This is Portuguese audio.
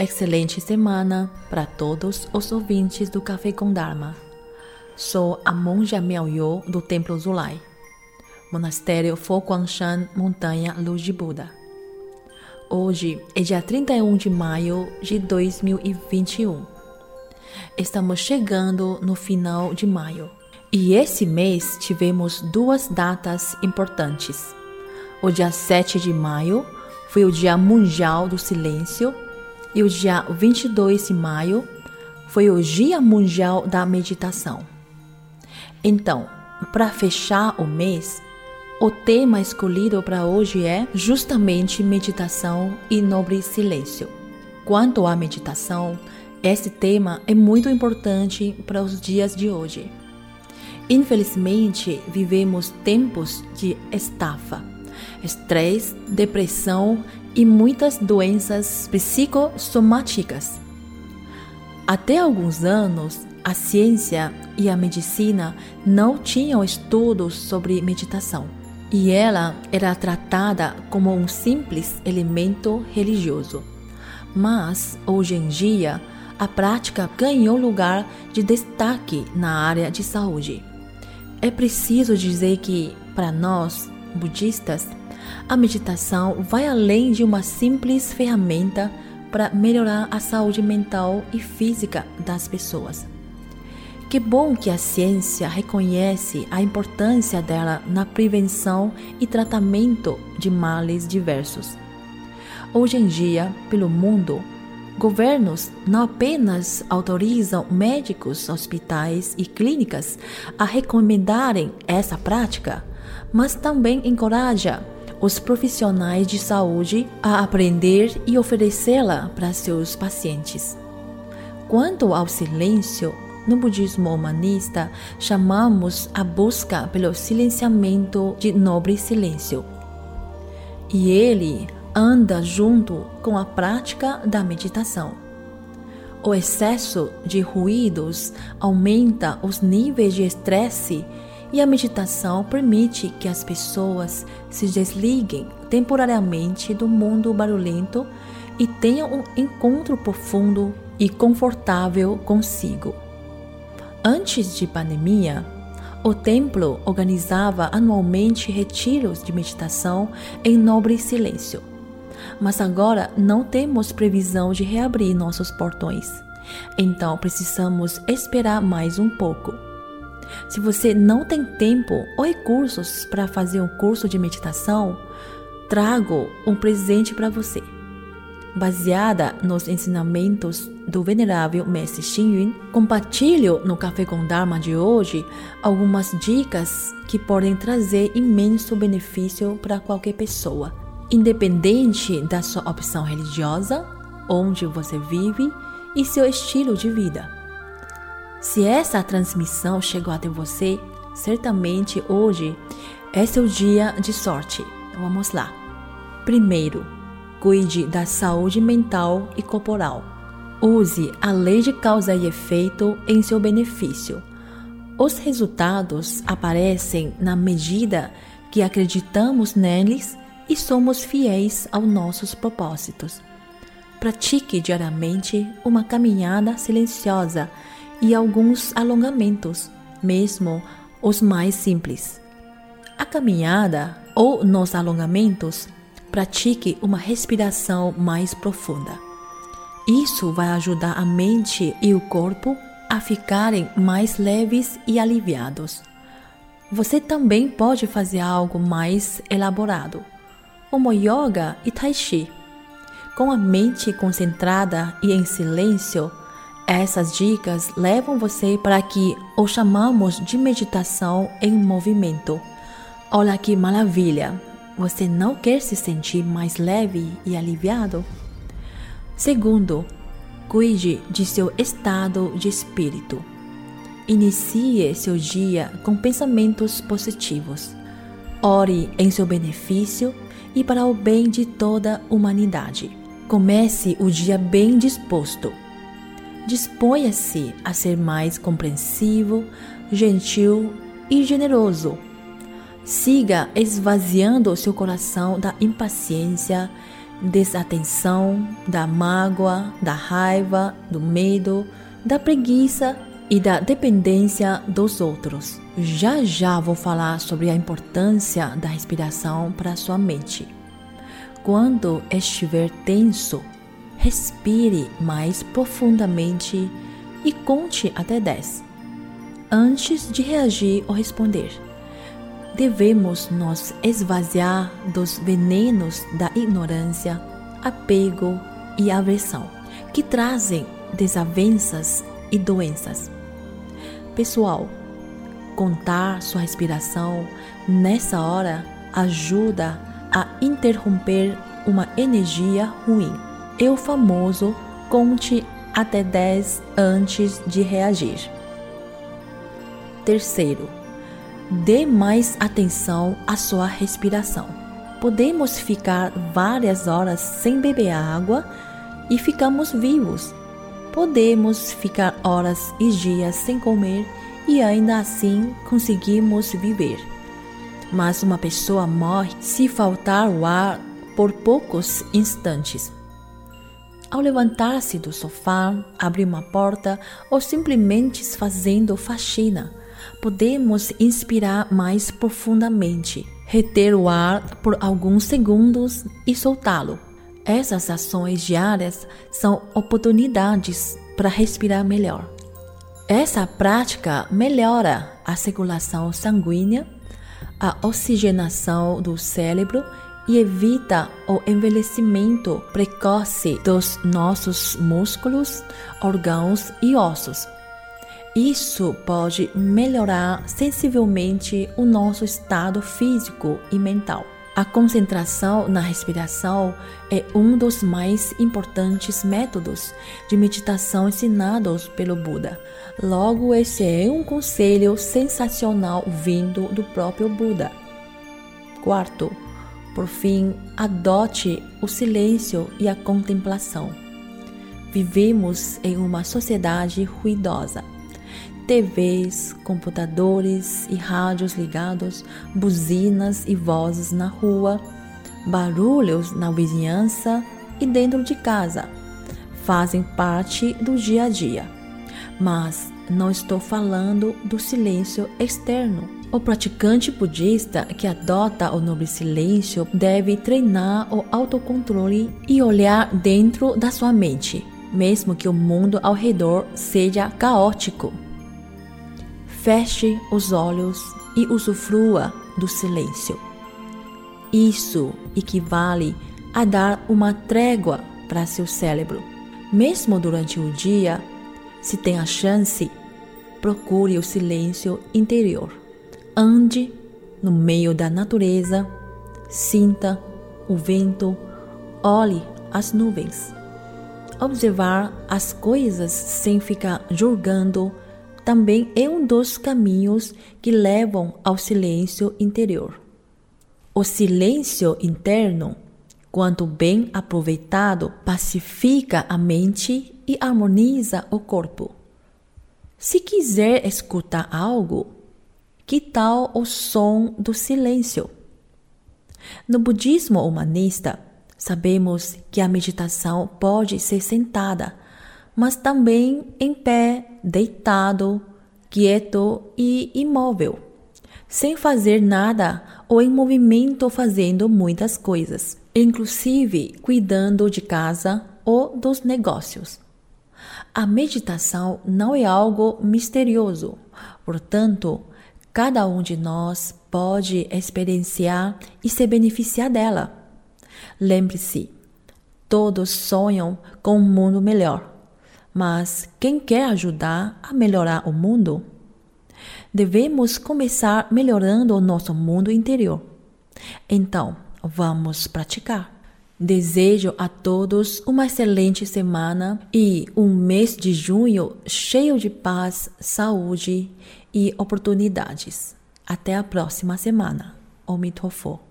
Excelente semana para todos os ouvintes do Café com Dharma. Sou a monja Miaoyo do Templo Zulai, Monastério Fo Montanha Luz de Buda. Hoje é dia 31 de maio de 2021. Estamos chegando no final de maio e esse mês tivemos duas datas importantes. O dia 7 de maio foi o Dia Mundial do Silêncio e o dia 22 de maio foi o Dia Mundial da Meditação. Então, para fechar o mês, o tema escolhido para hoje é justamente meditação e nobre silêncio. Quanto à meditação, esse tema é muito importante para os dias de hoje. Infelizmente, vivemos tempos de estafa, estresse, depressão e muitas doenças psicossomáticas. Até alguns anos, a ciência e a medicina não tinham estudos sobre meditação, e ela era tratada como um simples elemento religioso. Mas, hoje em dia, a prática ganhou lugar de destaque na área de saúde. É preciso dizer que, para nós, budistas, a meditação vai além de uma simples ferramenta para melhorar a saúde mental e física das pessoas. Que bom que a ciência reconhece a importância dela na prevenção e tratamento de males diversos. Hoje em dia, pelo mundo, governos não apenas autorizam médicos, hospitais e clínicas a recomendarem essa prática, mas também encoraja os profissionais de saúde a aprender e oferecê-la para seus pacientes. Quanto ao silêncio, no budismo humanista, chamamos a busca pelo silenciamento de nobre silêncio. E ele anda junto com a prática da meditação. O excesso de ruídos aumenta os níveis de estresse e a meditação permite que as pessoas se desliguem temporariamente do mundo barulhento e tenham um encontro profundo e confortável consigo. Antes de pandemia, o templo organizava anualmente retiros de meditação em nobre silêncio. Mas agora não temos previsão de reabrir nossos portões. Então precisamos esperar mais um pouco. Se você não tem tempo ou recursos para fazer um curso de meditação, trago um presente para você. Baseada nos ensinamentos do venerável Mestre Xing Yun, compartilho no Café com Dharma de hoje algumas dicas que podem trazer imenso benefício para qualquer pessoa, independente da sua opção religiosa, onde você vive e seu estilo de vida. Se essa transmissão chegou até você, certamente hoje é seu dia de sorte. Vamos lá. Primeiro, cuide da saúde mental e corporal. Use a lei de causa e efeito em seu benefício. Os resultados aparecem na medida que acreditamos neles e somos fiéis aos nossos propósitos. Pratique diariamente uma caminhada silenciosa e alguns alongamentos, mesmo os mais simples. A caminhada ou nos alongamentos, pratique uma respiração mais profunda. Isso vai ajudar a mente e o corpo a ficarem mais leves e aliviados. Você também pode fazer algo mais elaborado, como yoga e tai chi. Com a mente concentrada e em silêncio, essas dicas levam você para que o chamamos de meditação em movimento. Olha que maravilha! Você não quer se sentir mais leve e aliviado? Segundo, cuide de seu estado de espírito. Inicie seu dia com pensamentos positivos. Ore em seu benefício e para o bem de toda a humanidade. Comece o dia bem disposto disponha-se a ser mais compreensivo, gentil e generoso. Siga esvaziando seu coração da impaciência, desatenção, da mágoa, da raiva, do medo, da preguiça e da dependência dos outros. Já já vou falar sobre a importância da respiração para sua mente. Quando estiver tenso, respire mais profundamente e conte até 10 antes de reagir ou responder. Devemos nos esvaziar dos venenos da ignorância, apego e aversão, que trazem desavenças e doenças. Pessoal, contar sua respiração nessa hora ajuda a interromper uma energia ruim. É o famoso conte até 10 antes de reagir. Terceiro, dê mais atenção à sua respiração. Podemos ficar várias horas sem beber água e ficamos vivos. Podemos ficar horas e dias sem comer e ainda assim conseguimos viver. Mas uma pessoa morre se faltar o ar por poucos instantes. Ao levantar-se do sofá, abrir uma porta ou simplesmente fazendo faxina, podemos inspirar mais profundamente, reter o ar por alguns segundos e soltá-lo. Essas ações diárias são oportunidades para respirar melhor. Essa prática melhora a circulação sanguínea, a oxigenação do cérebro e evita o envelhecimento precoce dos nossos músculos, órgãos e ossos. Isso pode melhorar sensivelmente o nosso estado físico e mental. A concentração na respiração é um dos mais importantes métodos de meditação ensinados pelo Buda. Logo, esse é um conselho sensacional vindo do próprio Buda. Quarto, por fim, adote o silêncio e a contemplação. Vivemos em uma sociedade ruidosa TVs, computadores e rádios ligados, buzinas e vozes na rua, barulhos na vizinhança e dentro de casa. Fazem parte do dia a dia. Mas não estou falando do silêncio externo. O praticante budista que adota o nobre silêncio deve treinar o autocontrole e olhar dentro da sua mente, mesmo que o mundo ao redor seja caótico. Feche os olhos e usufrua do silêncio. Isso equivale a dar uma trégua para seu cérebro. Mesmo durante o dia, se tem a chance, procure o silêncio interior. Ande no meio da natureza, sinta o vento, olhe as nuvens. Observar as coisas sem ficar julgando também é um dos caminhos que levam ao silêncio interior. O silêncio interno, quando bem aproveitado, pacifica a mente e harmoniza o corpo. Se quiser escutar algo, que tal o som do silêncio? No budismo humanista, sabemos que a meditação pode ser sentada mas também em pé, deitado, quieto e imóvel, sem fazer nada ou em movimento fazendo muitas coisas, inclusive cuidando de casa ou dos negócios. A meditação não é algo misterioso, portanto, cada um de nós pode experienciar e se beneficiar dela. Lembre-se, todos sonham com um mundo melhor. Mas quem quer ajudar a melhorar o mundo? Devemos começar melhorando o nosso mundo interior. Então, vamos praticar. Desejo a todos uma excelente semana e um mês de junho cheio de paz, saúde e oportunidades. Até a próxima semana. Omitofo.